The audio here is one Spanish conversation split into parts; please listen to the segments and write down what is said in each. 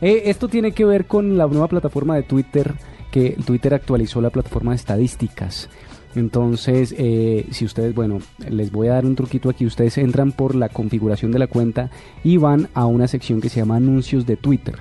Eh, esto tiene que ver con la nueva plataforma de Twitter, que Twitter actualizó la plataforma de estadísticas. Entonces, eh, si ustedes, bueno, les voy a dar un truquito aquí. Ustedes entran por la configuración de la cuenta y van a una sección que se llama anuncios de Twitter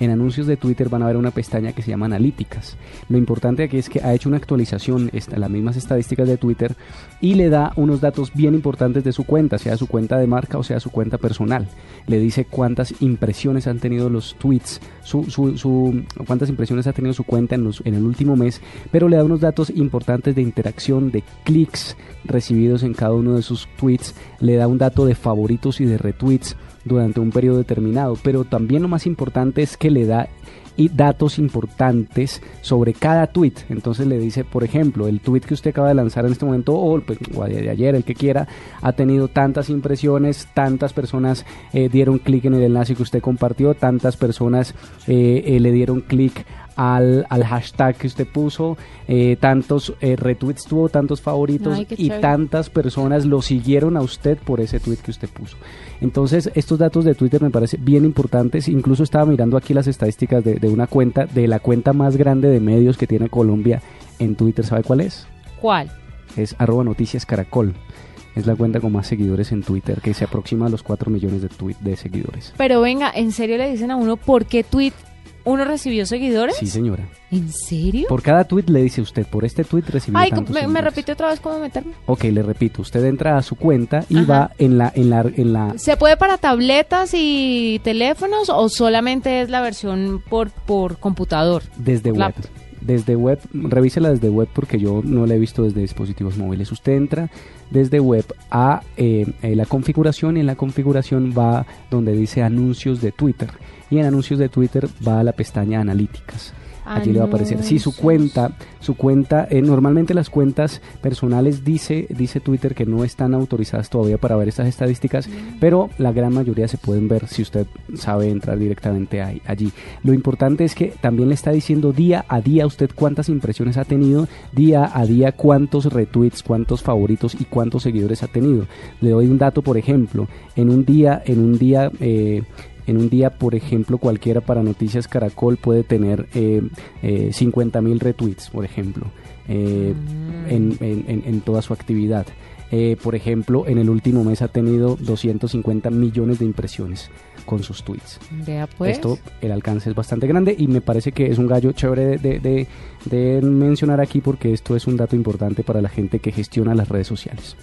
en anuncios de Twitter van a ver una pestaña que se llama analíticas. Lo importante aquí es que ha hecho una actualización, a las mismas estadísticas de Twitter, y le da unos datos bien importantes de su cuenta, sea su cuenta de marca o sea su cuenta personal. Le dice cuántas impresiones han tenido los tweets, su, cuántas impresiones ha tenido su cuenta en, en el último mes, pero le da unos datos importantes de interacción, de clics recibidos en cada uno de sus tweets, le da un dato de favoritos y de retweets durante un periodo determinado, pero también lo más importante es que le da datos importantes sobre cada tweet. Entonces le dice, por ejemplo, el tweet que usted acaba de lanzar en este momento o, pues, de ayer, el que quiera, ha tenido tantas impresiones, tantas personas eh, dieron clic en el enlace que usted compartió, tantas personas eh, eh, le dieron clic al, hashtag que usted puso, eh, tantos eh, retweets tuvo, tantos favoritos y tantas personas lo siguieron a usted por ese tweet que usted puso. Entonces, estos datos de Twitter me parecen bien importantes. Incluso estaba mirando aquí las estadísticas de, de una cuenta, de la cuenta más grande de medios que tiene Colombia en Twitter. ¿Sabe cuál es? ¿Cuál? Es arroba noticias caracol es la cuenta con más seguidores en Twitter, que se aproxima a los 4 millones de, tweet, de seguidores. Pero venga, ¿en serio le dicen a uno por qué tweet ¿Uno recibió seguidores? Sí, señora. ¿En serio? Por cada tweet le dice usted, por este tweet recibió Ay, me, me, repite otra vez cómo meterme? Ok, le repito, usted entra a su cuenta y va en la, en la, en la... ¿Se puede para tabletas y teléfonos o solamente es la versión por, por computador? Desde web. Desde web, revísela desde web porque yo no la he visto desde dispositivos móviles. Usted entra desde web a eh, eh, la configuración y en la configuración va donde dice anuncios de Twitter y en anuncios de Twitter va a la pestaña analíticas. Allí le va a aparecer. Si su cuenta, su cuenta, eh, normalmente las cuentas personales dice, dice Twitter que no están autorizadas todavía para ver estas estadísticas, mm. pero la gran mayoría se pueden ver si usted sabe entrar directamente ahí, allí. Lo importante es que también le está diciendo día a día usted cuántas impresiones ha tenido, día a día cuántos retweets, cuántos favoritos y cuántos seguidores ha tenido. Le doy un dato, por ejemplo, en un día, en un día eh, en un día, por ejemplo, cualquiera para Noticias Caracol puede tener eh, eh, 50 mil retweets, por ejemplo, eh, mm. en, toda su actividad. Eh, por ejemplo, en el último mes ha tenido 250 millones de impresiones con sus tweets. Pues. Esto, el alcance es bastante grande y me parece que es un gallo chévere de mencionar aquí porque esto es un dato importante para la gente que gestiona las redes sociales.